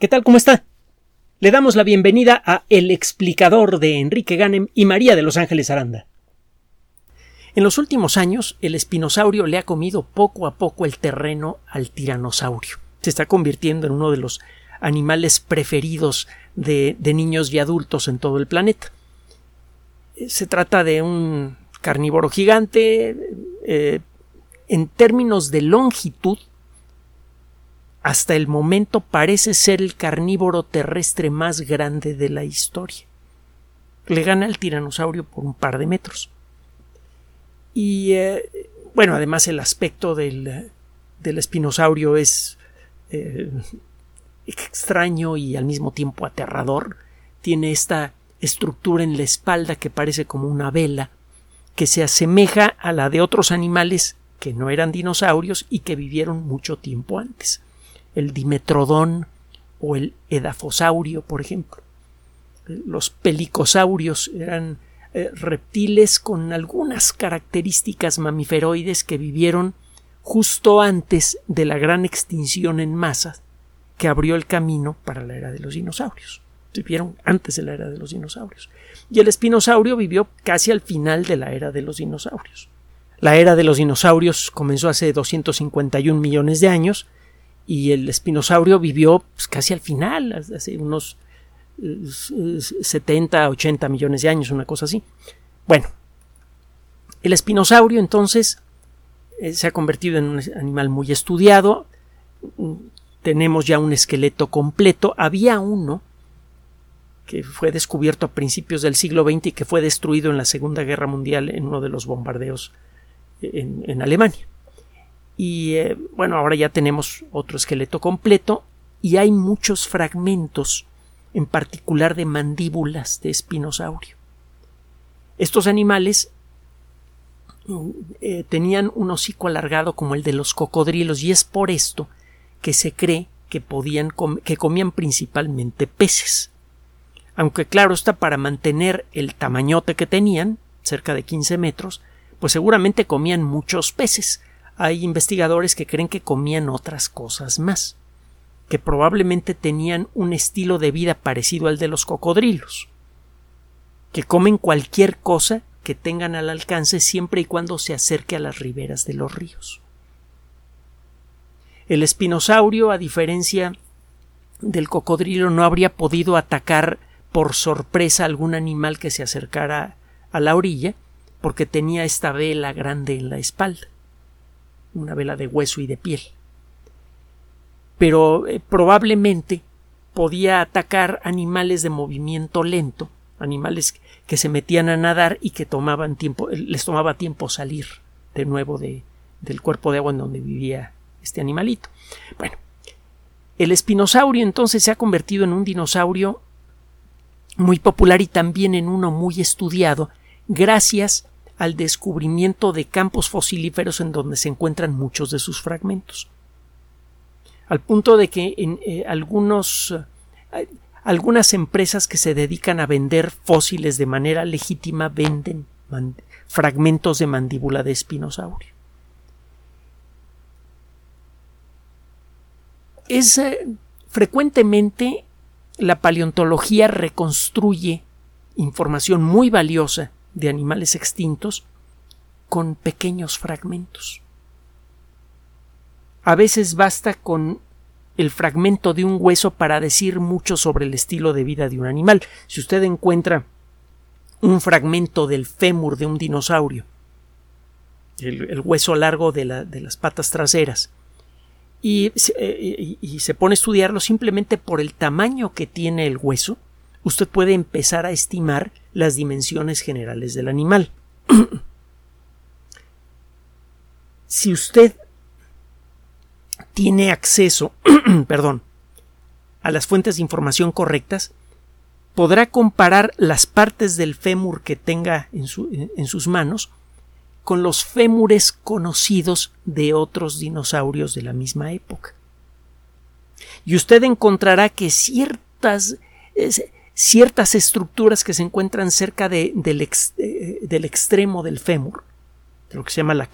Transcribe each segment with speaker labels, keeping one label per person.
Speaker 1: ¿Qué tal? ¿Cómo está? Le damos la bienvenida a El explicador de Enrique Ganem y María de Los Ángeles Aranda. En los últimos años, el espinosaurio le ha comido poco a poco el terreno al tiranosaurio. Se está convirtiendo en uno de los animales preferidos de, niños y adultos en todo el planeta. Se trata de un carnívoro gigante. Eh, en términos de longitud, hasta el momento parece ser el carnívoro terrestre más grande de la historia. Le gana al tiranosaurio por un par de metros. Y eh, bueno, además el aspecto del, del espinosaurio es eh, extraño y al mismo tiempo aterrador. Tiene esta estructura en la espalda que parece como una vela, que se asemeja a la de otros animales que no eran dinosaurios y que vivieron mucho tiempo antes el dimetrodón o el edafosaurio, por ejemplo. Los pelicosaurios eran eh, reptiles con algunas características mamiferoides que vivieron justo antes de la gran extinción en masa que abrió el camino para la era de los dinosaurios. Vivieron antes de la era de los dinosaurios. Y el espinosaurio vivió casi al final de la era de los dinosaurios. La era de los dinosaurios comenzó hace 251 millones de años y el espinosaurio vivió pues, casi al final, hace unos 70, 80 millones de años, una cosa así. Bueno, el espinosaurio entonces eh, se ha convertido en un animal muy estudiado. Tenemos ya un esqueleto completo. Había uno que fue descubierto a principios del siglo XX y que fue destruido en la Segunda Guerra Mundial en uno de los bombardeos en Alemania. Y eh, bueno, ahora ya tenemos otro esqueleto completo y hay muchos fragmentos, en particular de mandíbulas de espinosaurio. Estos animales eh, tenían un hocico alargado como el de los cocodrilos y es por esto que se cree que podían que comían principalmente peces. Aunque claro está para mantener el tamañote que tenían, cerca de 15 metros, pues seguramente comían muchos peces, hay investigadores que creen que comían otras cosas más, que probablemente tenían un estilo de vida parecido al de los cocodrilos, que comen cualquier cosa que tengan al alcance siempre y cuando se acerque a las riberas de los ríos. El espinosaurio, a diferencia del cocodrilo, no habría podido atacar por sorpresa algún animal que se acercara a la orilla, porque tenía esta vela grande en la espalda una vela de hueso y de piel. Pero eh, probablemente podía atacar animales de movimiento lento, animales que se metían a nadar y que tomaban tiempo, eh, les tomaba tiempo salir de nuevo de, del cuerpo de agua en donde vivía este animalito. Bueno, el espinosaurio entonces se ha convertido en un dinosaurio muy popular y también en uno muy estudiado gracias al descubrimiento de campos fosilíferos en donde se encuentran muchos de sus fragmentos. Al punto de que en eh, algunos eh, algunas empresas que se dedican a vender fósiles de manera legítima venden fragmentos de mandíbula de espinosaurio. Es eh, frecuentemente la paleontología reconstruye información muy valiosa de animales extintos con pequeños fragmentos. A veces basta con el fragmento de un hueso para decir mucho sobre el estilo de vida de un animal. Si usted encuentra un fragmento del fémur de un dinosaurio, el, hueso largo de, las patas traseras, y, eh, y, se pone a estudiarlo simplemente por el tamaño que tiene el hueso, usted puede empezar a estimar las dimensiones generales del animal. si usted tiene acceso, perdón, a las fuentes de información correctas, podrá comparar las partes del fémur que tenga en, en, sus manos con los fémures conocidos de otros dinosaurios de la misma época. Y usted encontrará que ciertas, ciertas estructuras que se encuentran cerca de, del, eh, del, extremo del fémur, de lo que se llama la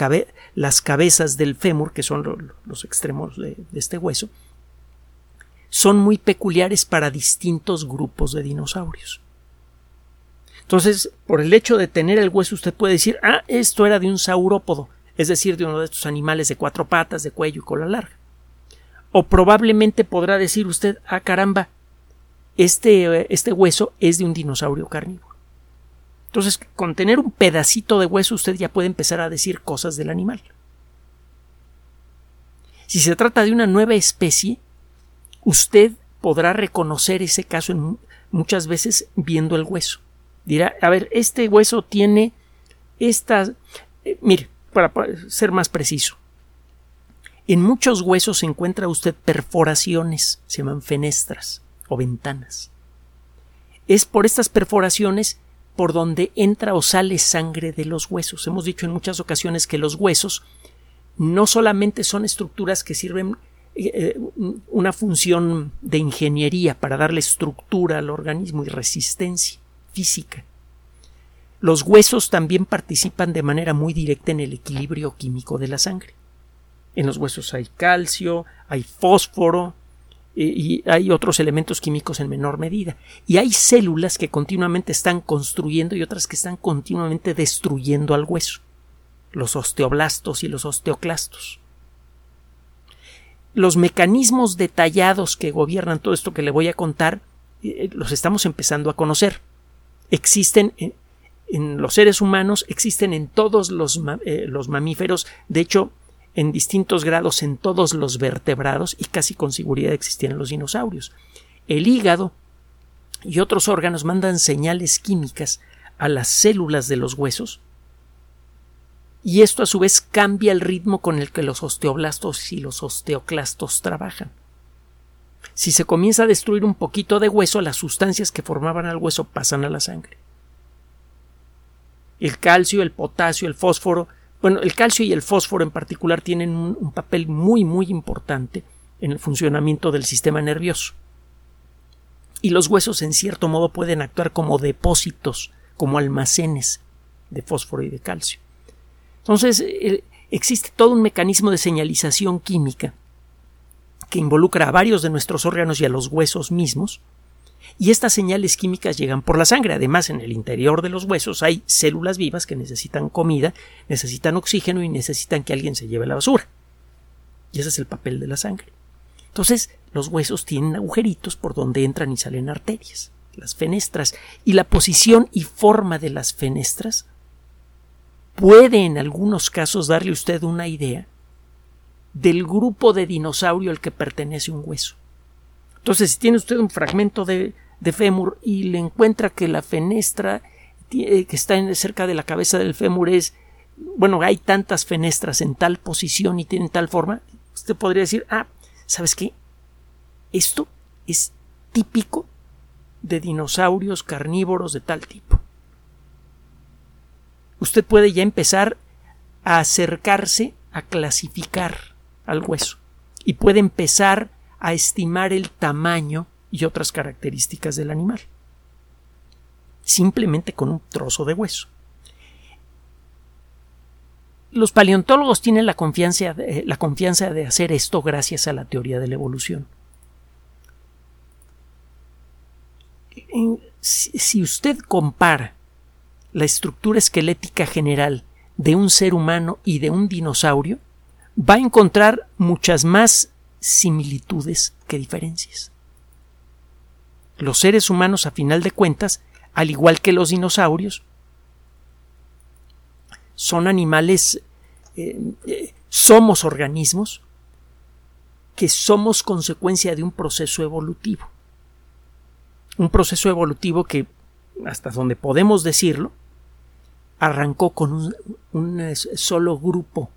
Speaker 1: las cabezas del fémur, que son los extremos de, este hueso, son muy peculiares para distintos grupos de dinosaurios. Entonces, por el hecho de tener el hueso, usted puede decir, ah, esto era de un saurópodo, es decir, de uno de estos animales de cuatro patas, de cuello y cola larga. O probablemente podrá decir usted, ah, caramba, este, este hueso es de un dinosaurio carnívoro. Entonces, con tener un pedacito de hueso, usted ya puede empezar a decir cosas del animal. Si se trata de una nueva especie, usted podrá reconocer ese caso muchas veces viendo el hueso. Dirá, a ver, este hueso tiene estas... Eh, mire, para ser más preciso, en muchos huesos se encuentra usted perforaciones, se llaman fenestras o ventanas. Es por estas perforaciones por donde entra o sale sangre de los huesos. Hemos dicho en muchas ocasiones que los huesos no solamente son estructuras que sirven eh, eh, una función de ingeniería para darle estructura al organismo y resistencia física. Los huesos también participan de manera muy directa en el equilibrio químico de la sangre. En los huesos hay calcio, hay fósforo, y hay otros elementos químicos en menor medida. Y hay células que continuamente están construyendo y otras que están continuamente destruyendo al hueso. Los osteoblastos y los osteoclastos. Los mecanismos detallados que gobiernan todo esto que le voy a contar eh, los estamos empezando a conocer. Existen en, los seres humanos, existen en todos los, eh, los mamíferos. De hecho, en distintos grados en todos los vertebrados y casi con seguridad existían los dinosaurios. El hígado y otros órganos mandan señales químicas a las células de los huesos y esto a su vez cambia el ritmo con el que los osteoblastos y los osteoclastos trabajan. Si se comienza a destruir un poquito de hueso, las sustancias que formaban al hueso pasan a la sangre. El calcio, el potasio, el fósforo bueno, el calcio y el fósforo en particular tienen un, papel muy muy importante en el funcionamiento del sistema nervioso. Y los huesos en cierto modo pueden actuar como depósitos, como almacenes de fósforo y de calcio. Entonces, existe todo un mecanismo de señalización química que involucra a varios de nuestros órganos y a los huesos mismos, y estas señales químicas llegan por la sangre. Además, en el interior de los huesos hay células vivas que necesitan comida, necesitan oxígeno y necesitan que alguien se lleve la basura. Y ese es el papel de la sangre. Entonces, los huesos tienen agujeritos por donde entran y salen arterias, las fenestras, y la posición y forma de las fenestras puede en algunos casos darle usted una idea del grupo de dinosaurio al que pertenece un hueso. Entonces, si tiene usted un fragmento de, fémur y le encuentra que la fenestra que está cerca de la cabeza del fémur es, bueno, hay tantas fenestras en tal posición y tienen tal forma, usted podría decir, ah, ¿sabes qué? Esto es típico de dinosaurios carnívoros de tal tipo. Usted puede ya empezar a acercarse a clasificar al hueso y puede empezar a estimar el tamaño y otras características del animal. Simplemente con un trozo de hueso. Los paleontólogos tienen la confianza, de, la confianza de hacer esto gracias a la teoría de la evolución. Si usted compara la estructura esquelética general de un ser humano y de un dinosaurio, va a encontrar muchas más similitudes que diferencias. Los seres humanos, a final de cuentas, al igual que los dinosaurios, son animales, eh, eh, somos organismos que somos consecuencia de un proceso evolutivo. Un proceso evolutivo que, hasta donde podemos decirlo, arrancó con un, eh, solo grupo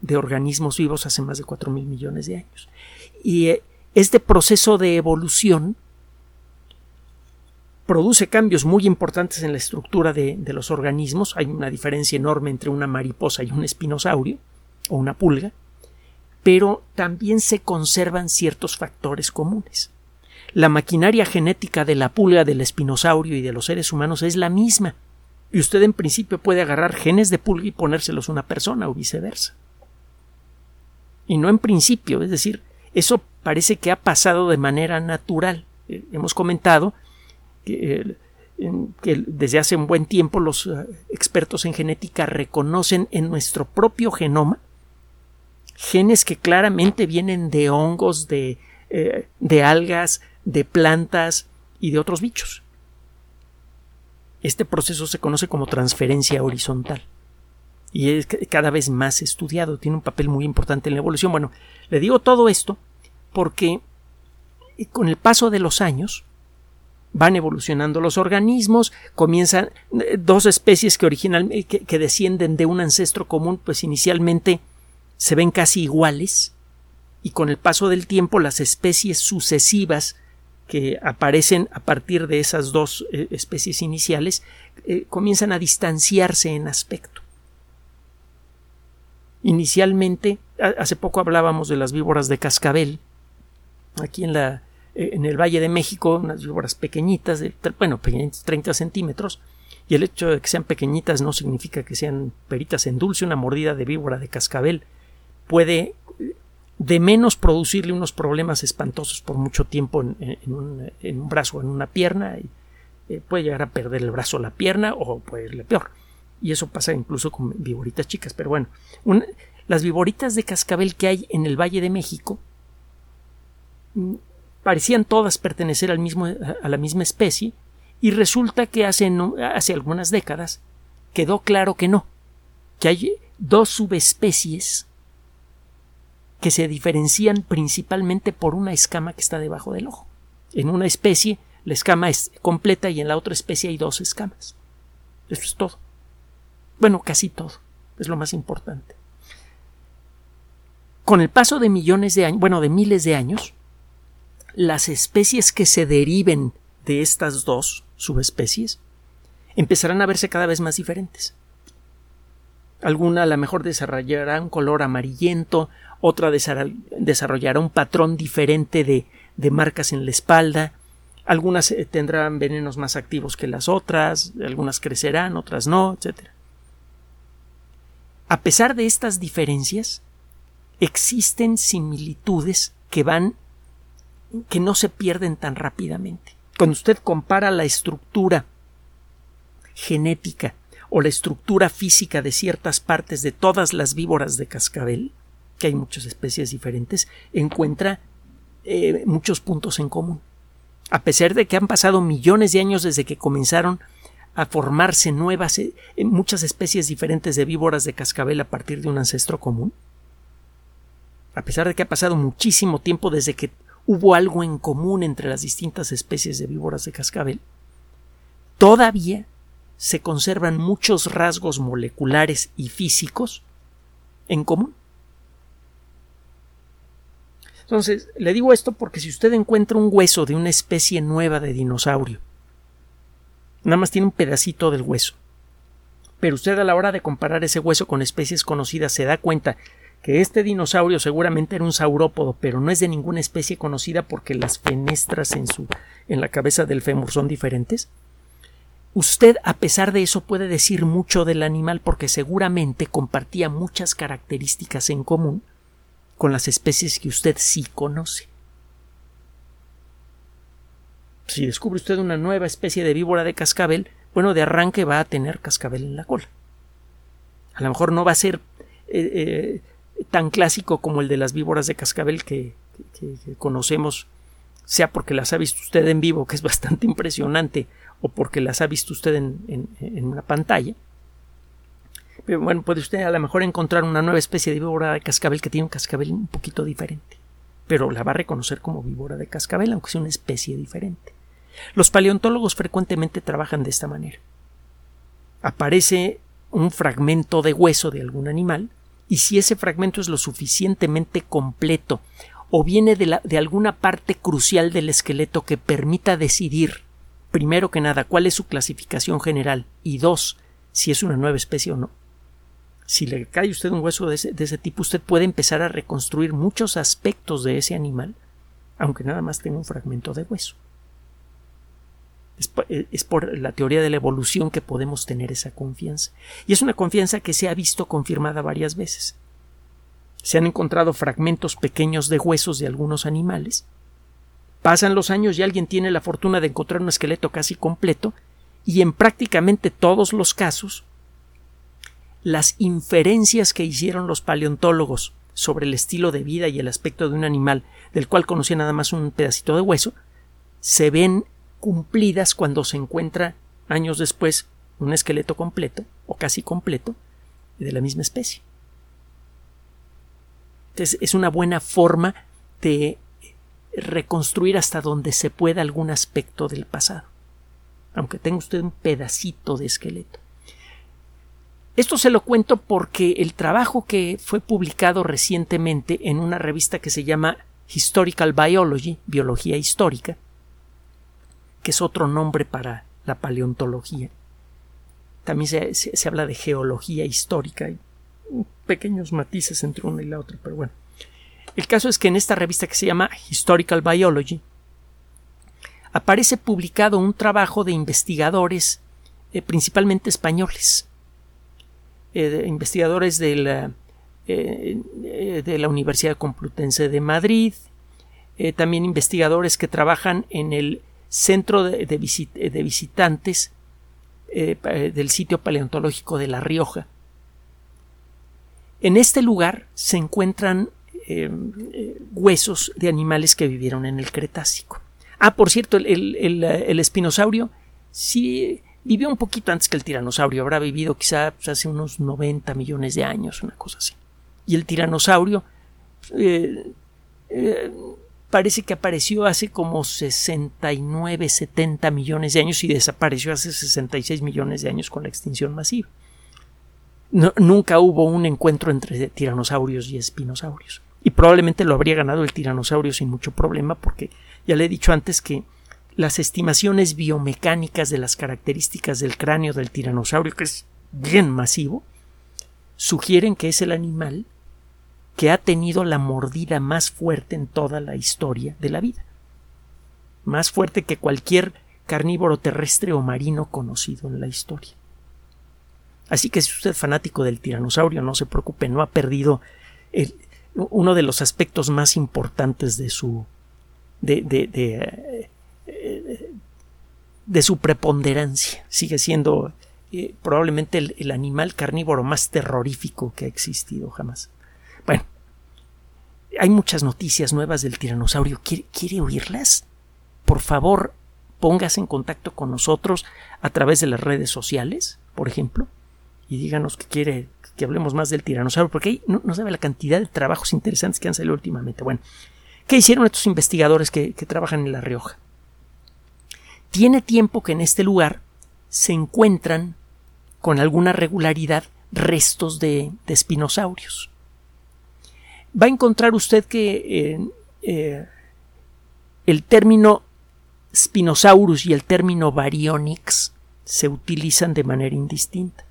Speaker 1: de organismos vivos hace más de 4 mil millones de años. Y eh, este proceso de evolución produce cambios muy importantes en la estructura de, de, los organismos. Hay una diferencia enorme entre una mariposa y un espinosaurio o una pulga, pero también se conservan ciertos factores comunes. La maquinaria genética de la pulga, del espinosaurio y de los seres humanos es la misma, y usted en principio puede agarrar genes de pulga y ponérselos a una persona o viceversa y no en principio, es decir, eso parece que ha pasado de manera natural. Eh, hemos comentado que, que, desde hace un buen tiempo los eh, expertos en genética reconocen en nuestro propio genoma genes que claramente vienen de hongos, de, eh, de algas, de plantas y de otros bichos. Este proceso se conoce como transferencia horizontal y es cada vez más estudiado, tiene un papel muy importante en la evolución. Bueno, le digo todo esto porque con el paso de los años van evolucionando los organismos, comienzan eh, dos especies que originalmente que, que descienden de un ancestro común, pues inicialmente se ven casi iguales y con el paso del tiempo las especies sucesivas que aparecen a partir de esas dos eh, especies iniciales eh, comienzan a distanciarse en aspecto. Inicialmente, hace poco hablábamos de las víboras de cascabel, aquí en, la, eh, en el Valle de México, unas víboras pequeñitas, de, bueno, 30 centímetros, y el hecho de que sean pequeñitas no significa que sean peritas en dulce, una mordida de víbora de cascabel puede de menos producirle unos problemas espantosos por mucho tiempo en, un, brazo o en una pierna. Y, eh, puede llegar a perder el brazo o la pierna o puede irle peor. Y eso pasa incluso con viboritas chicas. Pero bueno, las viboritas de cascabel que hay en el Valle de México mm, parecían todas pertenecer al mismo, a la misma especie y resulta que hace, hace algunas décadas quedó claro que no, que hay dos subespecies que se diferencian principalmente por una escama que está debajo del ojo. En una especie la escama es completa y en la otra especie hay dos escamas. Eso es todo. Bueno, casi todo. Es lo más importante. Con el paso de millones de años, bueno, de miles de años, las especies que se deriven de estas dos subespecies empezarán a verse cada vez más diferentes. Alguna a lo mejor desarrollará un color amarillento, otra desarrollará un patrón diferente de, de marcas en la espalda, algunas eh, tendrán venenos más activos que las otras, algunas crecerán, otras no, etc. A pesar de estas diferencias, existen similitudes que van que no se pierden tan rápidamente. Cuando usted compara la estructura genética o la estructura física de ciertas partes de todas las víboras de cascabel, que hay muchas especies diferentes, encuentra eh, muchos puntos en común. A pesar de que han pasado millones de años desde que comenzaron a formarse nuevas, eh, muchas especies diferentes de víboras de cascabel a partir de un ancestro común, a pesar de que ha pasado muchísimo tiempo desde que hubo algo en común entre las distintas especies de víboras de cascabel, todavía se conservan muchos rasgos moleculares y físicos en común. Entonces, le digo esto porque si usted encuentra un hueso de una especie nueva de dinosaurio, nada más tiene un pedacito del hueso, pero usted a la hora de comparar ese hueso con especies conocidas se da cuenta que este dinosaurio seguramente era un saurópodo, pero no es de ninguna especie conocida porque las fenestras en su en la cabeza del fémur son diferentes. Usted, a pesar de eso, puede decir mucho del animal porque seguramente compartía muchas características en común con las especies que usted sí conoce. Si descubre usted una nueva especie de víbora de cascabel, bueno, de arranque va a tener cascabel en la cola. A lo mejor no va a ser eh, eh, tan clásico como el de las víboras de cascabel que, conocemos, sea porque las ha visto usted en vivo, que es bastante impresionante, o porque las ha visto usted en una pantalla, bueno, puede usted a lo mejor encontrar una nueva especie de víbora de cascabel que tiene un cascabel un poquito diferente, pero la va a reconocer como víbora de cascabel, aunque sea una especie diferente. Los paleontólogos frecuentemente trabajan de esta manera. Aparece un fragmento de hueso de algún animal, y si ese fragmento es lo suficientemente completo o viene de, de alguna parte crucial del esqueleto que permita decidir, primero que nada, cuál es su clasificación general y dos, si es una nueva especie o no, si le cae usted un hueso de ese, tipo, usted puede empezar a reconstruir muchos aspectos de ese animal, aunque nada más tenga un fragmento de hueso. Es, eh, es, por la teoría de la evolución que podemos tener esa confianza. Y es una confianza que se ha visto confirmada varias veces. Se han encontrado fragmentos pequeños de huesos de algunos animales. Pasan los años y alguien tiene la fortuna de encontrar un esqueleto casi completo y en prácticamente todos los casos las inferencias que hicieron los paleontólogos sobre el estilo de vida y el aspecto de un animal del cual conocía nada más un pedacito de hueso se ven cumplidas cuando se encuentra años después un esqueleto completo o casi completo de la misma especie. Entonces es una buena forma de reconstruir hasta donde se pueda algún aspecto del pasado, aunque tenga usted un pedacito de esqueleto. Esto se lo cuento porque el trabajo que fue publicado recientemente en una revista que se llama Historical Biology, Biología Histórica, que es otro nombre para la paleontología. También se, se, habla de geología histórica. Hay pequeños matices entre una y la otra, pero bueno. El caso es que en esta revista que se llama Historical Biology aparece publicado un trabajo de investigadores eh, principalmente españoles, eh, investigadores de la, eh, de la Universidad Complutense de Madrid, también investigadores que trabajan en el centro de, visitantes eh, del sitio paleontológico de La Rioja. En este lugar se encuentran eh, eh, huesos de animales que vivieron en el Cretácico. Ah, por cierto, el, espinosaurio sí vivió un poquito antes que el tiranosaurio, habrá vivido quizá pues, hace unos 90 millones de años, una cosa así. Y el tiranosaurio parece que apareció hace como 69, 70 millones de años y desapareció hace 66 millones de años con la extinción masiva. nunca hubo un encuentro entre tiranosaurios y espinosaurios. Y probablemente lo habría ganado el tiranosaurio sin mucho problema porque ya le he dicho antes que las estimaciones biomecánicas de las características del cráneo del tiranosaurio, que es bien masivo, sugieren que es el animal que ha tenido la mordida más fuerte en toda la historia de la vida. Más fuerte que cualquier carnívoro terrestre o marino conocido en la historia. Así que si usted es fanático del tiranosaurio, no se preocupe, no ha perdido uno de los aspectos más importantes de su de, de, de, su preponderancia. Sigue siendo eh, probablemente el animal carnívoro más terrorífico que ha existido jamás. Hay muchas noticias nuevas del tiranosaurio. ¿Quiere, oírlas? Por favor, póngase en contacto con nosotros a través de las redes sociales, por ejemplo, y díganos que quiere que hablemos más del tiranosaurio, porque ahí no, sabe la cantidad de trabajos interesantes que han salido últimamente. Bueno, ¿qué hicieron estos investigadores que, trabajan en La Rioja? Tiene tiempo que en este lugar se encuentran con alguna regularidad restos de espinosaurios va a encontrar usted que eh, eh, el término Spinosaurus y el término Baryonyx se utilizan de manera indistinta.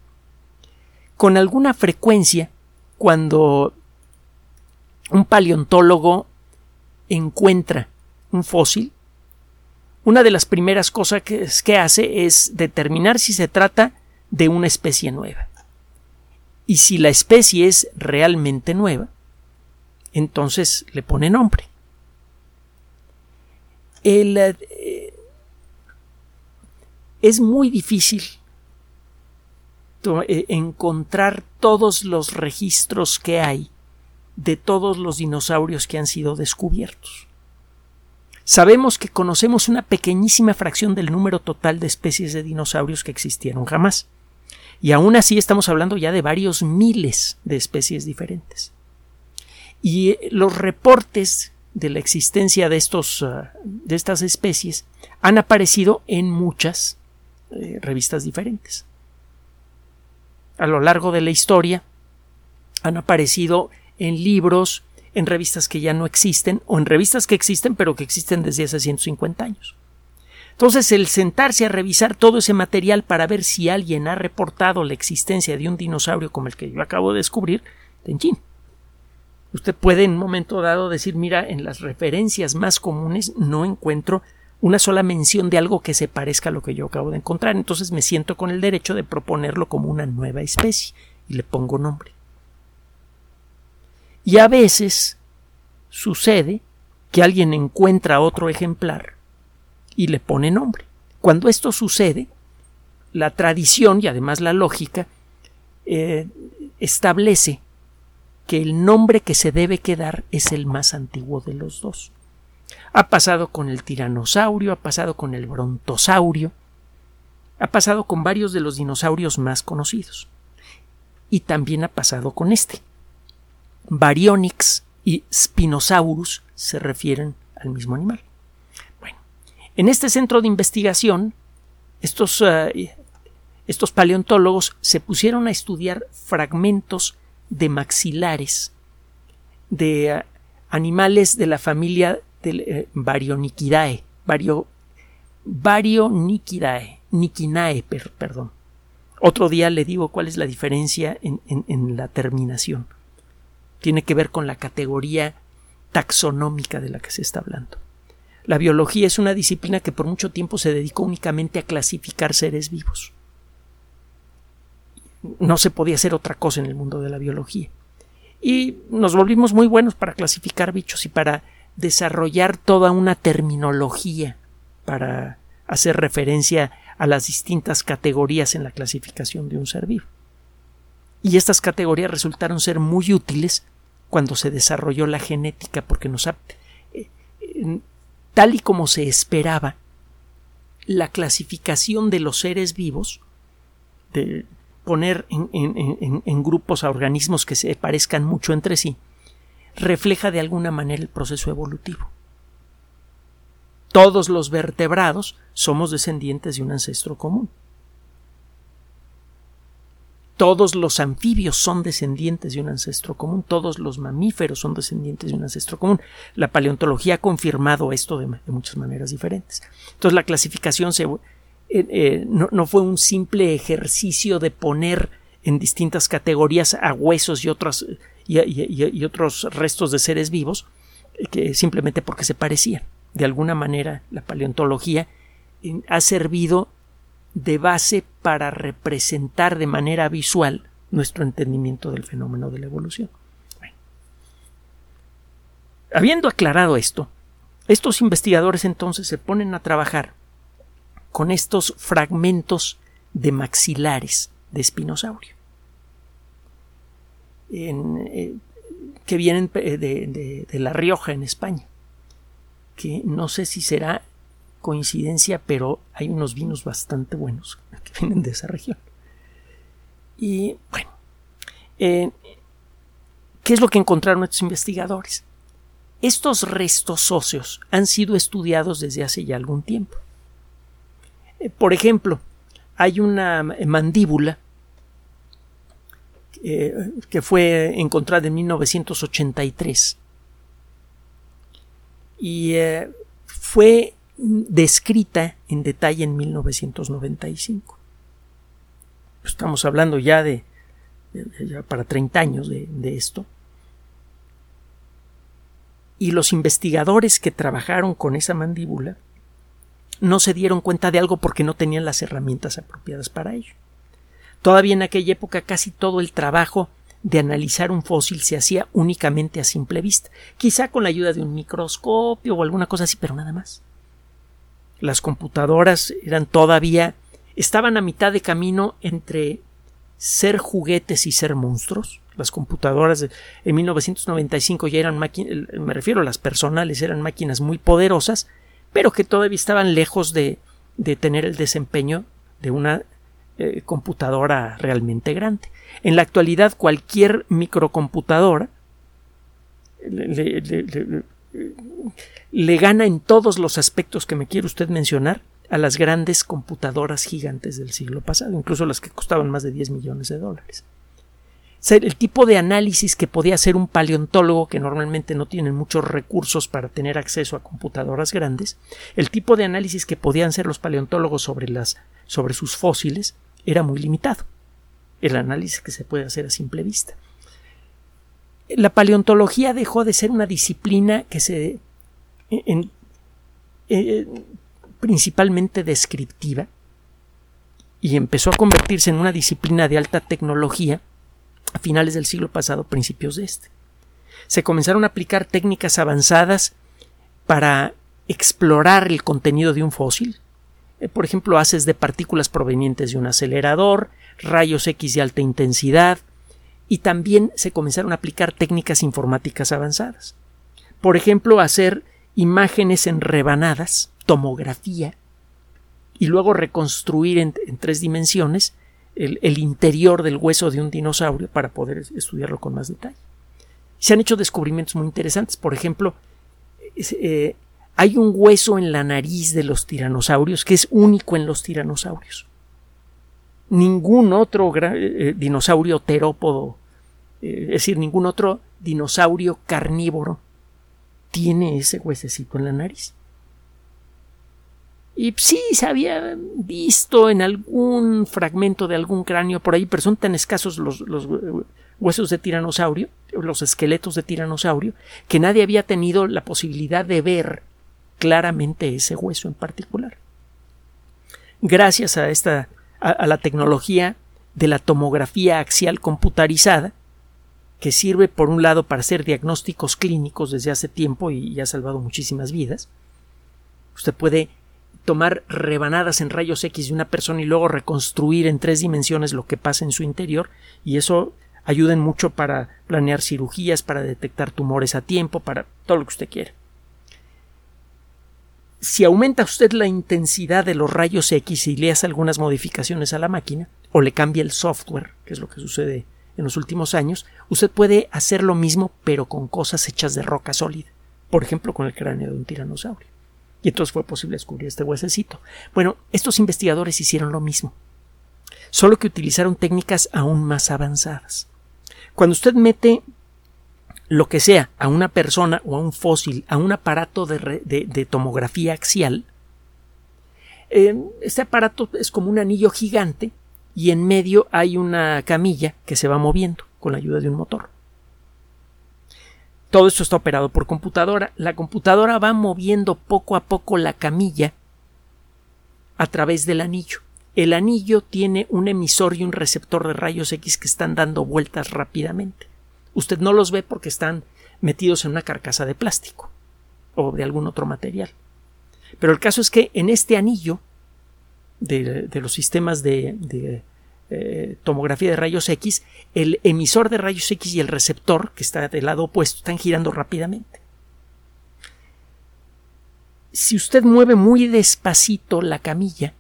Speaker 1: Con alguna frecuencia, cuando un paleontólogo encuentra un fósil, una de las primeras cosas que, que, hace es determinar si se trata de una especie nueva. Y si la especie es realmente nueva, entonces le pone nombre. Eh, es muy difícil eh, encontrar todos los registros que hay de todos los dinosaurios que han sido descubiertos. Sabemos que conocemos una pequeñísima fracción del número total de especies de dinosaurios que existieron jamás. Y aún así estamos hablando ya de varios miles de especies diferentes. Y los reportes de la existencia de, estos, ah, de estas especies han aparecido en muchas eh, revistas diferentes. A lo largo de la historia han aparecido en libros, en revistas que ya no existen o en revistas que existen pero que existen desde hace 150 años. Entonces el sentarse a revisar todo ese material para ver si alguien ha reportado la existencia de un dinosaurio como el que yo acabo de descubrir, Tenchin. Usted puede en un momento dado decir, mira, en las referencias más comunes no encuentro una sola mención de algo que se parezca a lo que yo acabo de encontrar. Entonces me siento con el derecho de proponerlo como una nueva especie y le pongo nombre. Y a veces sucede que alguien encuentra otro ejemplar y le pone nombre. Cuando esto sucede, la tradición y además la lógica eh, establece que el nombre que se debe quedar es el más antiguo de los dos. Ha pasado con el tiranosaurio, ha pasado con el brontosaurio, ha pasado con varios de los dinosaurios más conocidos. Y también ha pasado con este. Baryonyx y Spinosaurus se refieren al mismo animal. Bueno, en este centro de investigación, estos, eh, estos paleontólogos se pusieron a estudiar fragmentos de maxilares de eh, animales de la familia del eh, Baryonychidae, Nikinae, perdón. Otro día le digo cuál es la diferencia en, la terminación. Tiene que ver con la categoría taxonómica de la que se está hablando. La biología es una disciplina que por mucho tiempo se dedicó únicamente a clasificar seres vivos. No se podía hacer otra cosa en el mundo de la biología. Y nos volvimos muy buenos para clasificar bichos y para desarrollar toda una terminología para hacer referencia a las distintas categorías en la clasificación de un ser vivo. Y estas categorías resultaron ser muy útiles cuando se desarrolló la genética, porque nos ha, eh, tal y como se esperaba, la clasificación de los seres vivos, de poner en grupos a organismos que se parezcan mucho entre sí, refleja de alguna manera el proceso evolutivo. Todos los vertebrados somos descendientes de un ancestro común. Todos los anfibios son descendientes de un ancestro común, todos los mamíferos son descendientes de un ancestro común. La paleontología ha confirmado esto de, muchas maneras diferentes. Entonces la clasificación se, eh, eh, no, fue un simple ejercicio de poner en distintas categorías a huesos y, otros, y otros restos de seres vivos, eh, que simplemente porque se parecían de alguna manera la paleontología ha servido de base para representar de manera visual nuestro entendimiento del fenómeno de la evolución. Habiendo aclarado esto, estos investigadores entonces se ponen a trabajar con estos fragmentos de maxilares de espinosaurio eh, que vienen de La Rioja en España que no sé si será coincidencia, pero hay unos vinos bastante buenos que vienen de esa región. Y bueno, eh, ¿qué es lo que encontraron estos investigadores? Estos restos óseos han sido estudiados desde hace ya algún tiempo. Por ejemplo, hay una mandíbula eh, que fue encontrada en 1983 y eh, fue descrita en detalle en 1995. Estamos hablando ya de, para 30 años de esto. Y los investigadores que trabajaron con esa mandíbula no se dieron cuenta de algo porque no tenían las herramientas apropiadas para ello. Todavía en aquella época casi todo el trabajo de analizar un fósil se hacía únicamente a simple vista, quizá con la ayuda de un microscopio o alguna cosa así, pero nada más. Las computadoras eran todavía estaban a mitad de camino entre ser juguetes y ser monstruos. Las computadoras en 1995 ya eran máquinas, me refiero a las personales, eran máquinas muy poderosas, pero que todavía estaban lejos de, de tener el desempeño de una eh, computadora realmente grande. En la actualidad cualquier microcomputadora le, gana en todos los aspectos que me quiere usted mencionar a las grandes computadoras gigantes del siglo pasado, incluso las que costaban más de 10 millones de dólares. El tipo de análisis que podía hacer un paleontólogo que normalmente no tienen muchos recursos para tener acceso a computadoras grandes, el tipo de análisis que podían hacer los paleontólogos sobre, las, sobre sus fósiles era muy limitado. El análisis que se puede hacer a simple vista. La paleontología dejó de ser una disciplina que se eh, principalmente descriptiva y empezó a convertirse en una disciplina de alta tecnología a finales del siglo pasado, principios de este. Se comenzaron a aplicar técnicas avanzadas para explorar el contenido de un fósil. Eh, por ejemplo, haces de partículas provenientes de un acelerador, rayos X de alta intensidad, y también se comenzaron a aplicar técnicas informáticas avanzadas. Por ejemplo, hacer imágenes en rebanadas, tomografía, y luego reconstruir en, tres dimensiones el, interior del hueso de un dinosaurio para poder estudiarlo con más detalle. Se han hecho descubrimientos muy interesantes. Por ejemplo, eh, hay un hueso en la nariz de los tiranosaurios que es único en los tiranosaurios. Ningún otro eh, eh, dinosaurio terópodo, es decir, ningún otro dinosaurio carnívoro tiene ese huesecito en la nariz. Y sí, se había visto en algún fragmento de algún cráneo por ahí, pero son tan escasos los, huesos de tiranosaurio, los esqueletos de tiranosaurio, que nadie había tenido la posibilidad de ver claramente ese hueso en particular. Gracias a esta a la tecnología de la tomografía axial computarizada, que sirve por un lado para hacer diagnósticos clínicos desde hace tiempo y ha salvado muchísimas vidas. Usted puede tomar rebanadas en rayos X de una persona y luego reconstruir en tres dimensiones lo que pasa en su interior y eso ayuda mucho para planear cirugías, para detectar tumores a tiempo, para todo lo que usted quiera. Si aumenta usted la intensidad de los rayos X y le hace algunas modificaciones a la máquina, o le cambia el software, que es lo que sucede en los últimos años, usted puede hacer lo mismo pero con cosas hechas de roca sólida, por ejemplo con el cráneo de un tiranosaurio. Y entonces fue posible descubrir este huesecito. Bueno, estos investigadores hicieron lo mismo, solo que utilizaron técnicas aún más avanzadas. Cuando usted mete lo que sea a una persona o a un fósil, a un aparato de, tomografía axial, eh, este aparato es como un anillo gigante y en medio hay una camilla que se va moviendo con la ayuda de un motor. Todo esto está operado por computadora. La computadora va moviendo poco a poco la camilla a través del anillo. El anillo tiene un emisor y un receptor de rayos X que están dando vueltas rápidamente. Usted no los ve porque están metidos en una carcasa de plástico o de algún otro material. Pero el caso es que en este anillo de, los sistemas de eh, tomografía de rayos X, el emisor de rayos X y el receptor, que está del lado opuesto, están girando rápidamente. Si usted mueve muy despacito la camilla,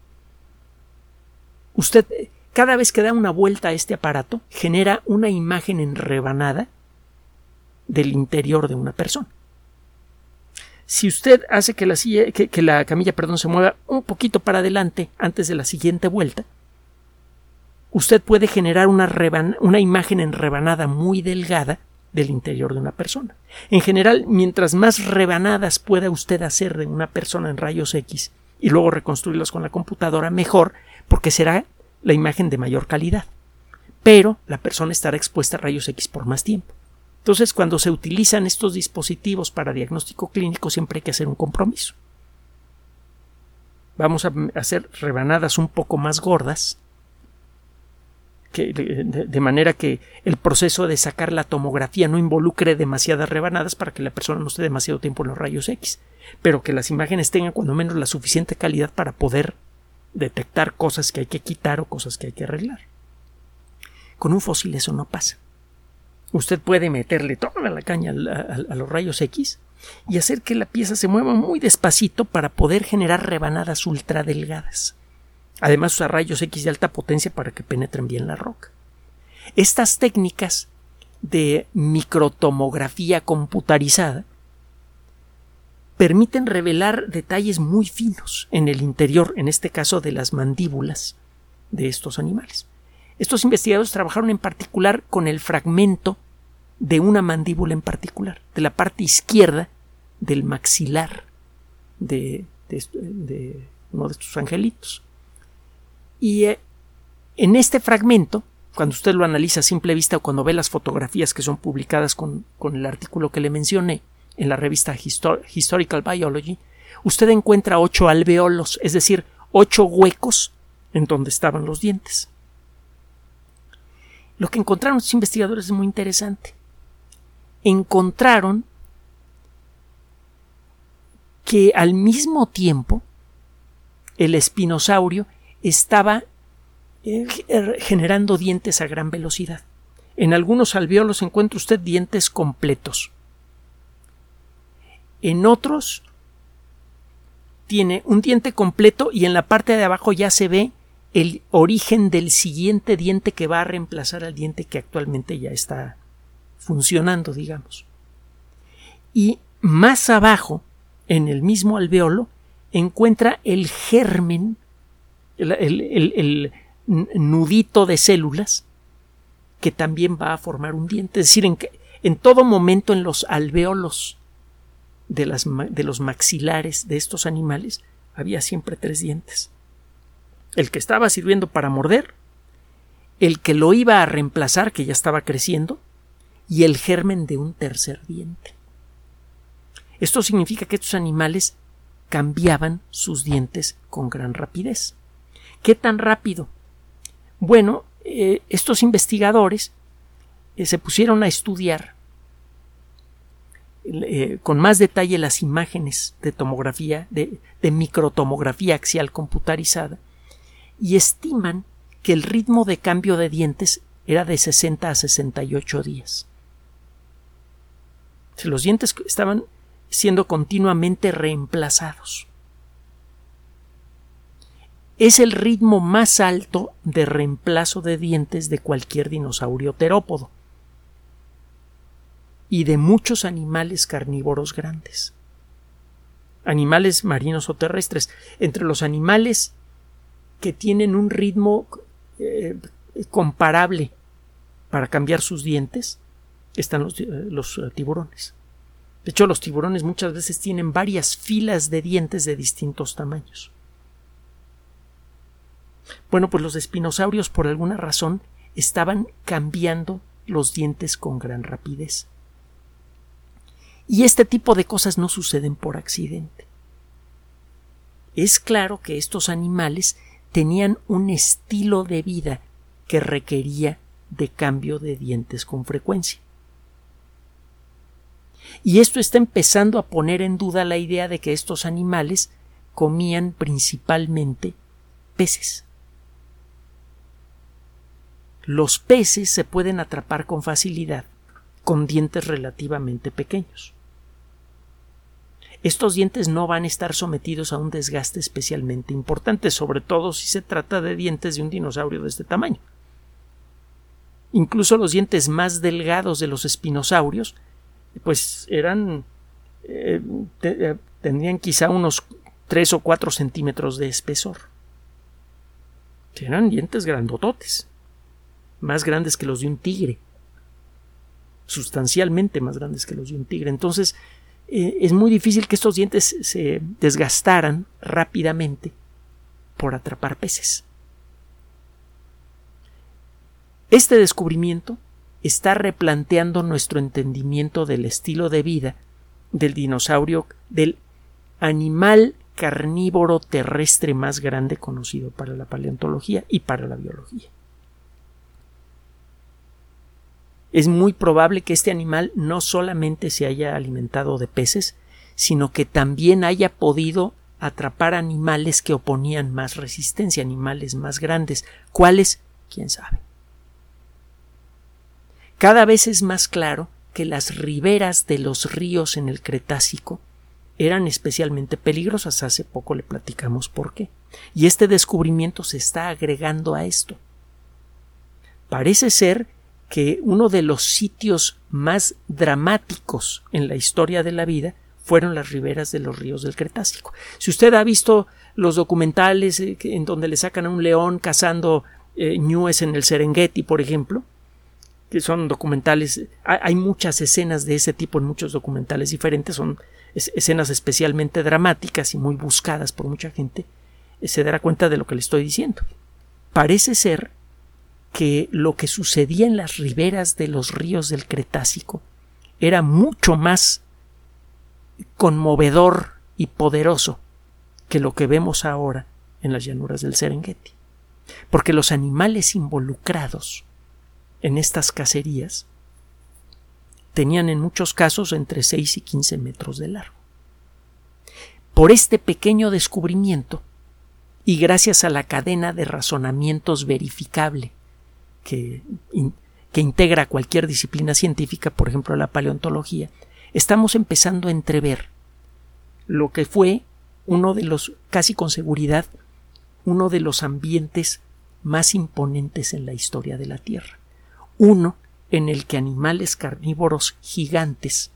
Speaker 1: usted cada vez que da una vuelta a este aparato genera una imagen en rebanada del interior de una persona. Si usted hace que la, que la camilla perdón, se mueva un poquito para adelante antes de la siguiente vuelta, usted puede generar una, imagen en rebanada muy delgada del interior de una persona. En general, mientras más rebanadas pueda usted hacer de una persona en rayos X y luego reconstruirlos con la computadora, mejor, porque será la imagen de mayor calidad. Pero la persona estará expuesta a rayos X por más tiempo. Entonces, cuando se utilizan estos dispositivos para diagnóstico clínico, siempre hay que hacer un compromiso. Vamos a hacer rebanadas un poco más gordas de, manera que el proceso de sacar la tomografía no involucre demasiadas rebanadas para que la persona no esté demasiado tiempo en los rayos X, pero que las imágenes tengan cuando menos la suficiente calidad para poder detectar cosas que hay que quitar o cosas que hay que arreglar. Con un fósil eso no pasa. Usted puede meterle toda la caña a los rayos X y hacer que la pieza se mueva muy despacito para poder generar rebanadas ultra delgadas. Además usa rayos X de alta potencia para que penetren bien la roca. Estas técnicas de microtomografía computarizada permiten revelar detalles muy finos en el interior, en este caso de las mandíbulas de estos animales. Estos investigadores trabajaron en particular con el fragmento de una mandíbula en particular, de la parte izquierda del maxilar de, de uno de estos angelitos. Y eh, en este fragmento, cuando usted lo analiza a simple vista o cuando ve las fotografías que son publicadas con, el artículo que le mencioné en la revista Historical Biology, usted encuentra ocho alveolos, es decir, ocho huecos en donde estaban los dientes. Lo que encontraron los investigadores es muy interesante. encontraron que al mismo tiempo el espinosaurio estaba eh, generando dientes a gran velocidad. En algunos alvéolos encuentra usted dientes completos. En otros tiene un diente completo y en la parte de abajo ya se ve el origen del siguiente diente que va a reemplazar al diente que actualmente ya está funcionando, digamos. Y más abajo, en el mismo alveolo, encuentra el germen, el, nudito de células que también va a formar un diente. Es decir, en, en todo momento en los alveolos de, los maxilares de estos animales había siempre tres dientes. El que estaba sirviendo para morder, el que lo iba a reemplazar, que ya estaba creciendo, y el germen de un tercer diente. Esto significa que estos animales cambiaban sus dientes con gran rapidez. ¿Qué tan rápido? Bueno, eh, estos investigadores eh, se pusieron a estudiar eh, con más detalle las imágenes de tomografía, de, de microtomografía axial computarizada, y estiman que el ritmo de cambio de dientes era de 60 a 68 días. Los dientes estaban siendo continuamente reemplazados. Es el ritmo más alto de reemplazo de dientes de cualquier dinosaurio terópodo y de muchos animales carnívoros grandes. Animales marinos o terrestres. Entre los animales que tienen un ritmo eh, comparable para cambiar sus dientes están los, eh, tiburones. De hecho, los tiburones muchas veces tienen varias filas de dientes de distintos tamaños. Bueno, pues los espinosaurios por alguna razón estaban cambiando los dientes con gran rapidez. Y este tipo de cosas no suceden por accidente. Es claro que estos animales tenían un estilo de vida que requería de cambio de dientes con frecuencia. Y esto está empezando a poner en duda la idea de que estos animales comían principalmente peces. Los peces se pueden atrapar con facilidad con dientes relativamente pequeños estos dientes no van a estar sometidos a un desgaste especialmente importante, sobre todo si se trata de dientes de un dinosaurio de este tamaño. Incluso los dientes más delgados de los espinosaurios, pues eran. Eh, eh, tendrían quizá unos 3 o 4 centímetros de espesor. Eran dientes grandototes, más grandes que los de un tigre, sustancialmente más grandes que los de un tigre. Entonces, eh, es muy difícil que estos dientes se desgastaran rápidamente por atrapar peces. Este descubrimiento está replanteando nuestro entendimiento del estilo de vida del dinosaurio, del animal carnívoro terrestre más grande conocido para la paleontología y para la biología. Es muy probable que este animal no solamente se haya alimentado de peces, sino que también haya podido atrapar animales que oponían más resistencia, animales más grandes. ¿Cuáles? ¿Quién sabe? Cada vez es más claro que las riberas de los ríos en el Cretácico eran especialmente peligrosas. Hace poco le platicamos por qué. Y este descubrimiento se está agregando a esto. Parece ser que uno de los sitios más dramáticos en la historia de la vida fueron las riberas de los ríos del Cretácico. Si usted ha visto los documentales eh, en donde le sacan a un león cazando eh, en el Serengeti, por ejemplo, que son documentales, hay muchas escenas de ese tipo en muchos documentales diferentes, son escenas especialmente dramáticas y muy buscadas por mucha gente, eh, se dará cuenta de lo que le estoy diciendo. Parece ser que lo que sucedía en las riberas de los ríos del Cretácico era mucho más conmovedor y poderoso que lo que vemos ahora en las llanuras del Serengeti. Porque los animales involucrados en estas cacerías tenían en muchos casos entre 6 y 15 metros de largo. Por este pequeño descubrimiento, y gracias a la cadena de razonamientos verificable que, integra cualquier disciplina científica, por ejemplo la paleontología, estamos empezando a entrever lo que fue uno de los, casi con seguridad, uno de los ambientes más imponentes en la historia de la Tierra. Uno en el que animales carnívoros gigantes,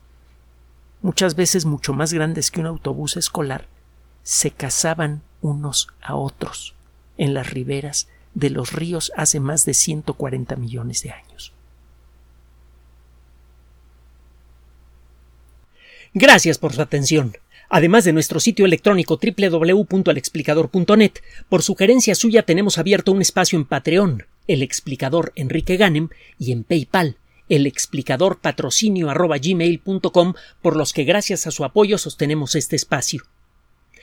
Speaker 1: muchas veces mucho más grandes que un autobús escolar, se cazaban unos a otros en las riberas de los ríos hace más de 140 millones de años. Gracias por su atención. Además de nuestro sitio electrónico www.alexplicador.net, por sugerencia suya tenemos abierto un espacio en Patreon, el explicador Enrique Ganem, y en PayPal, el explicador patrocinio por los que gracias a su apoyo sostenemos este espacio.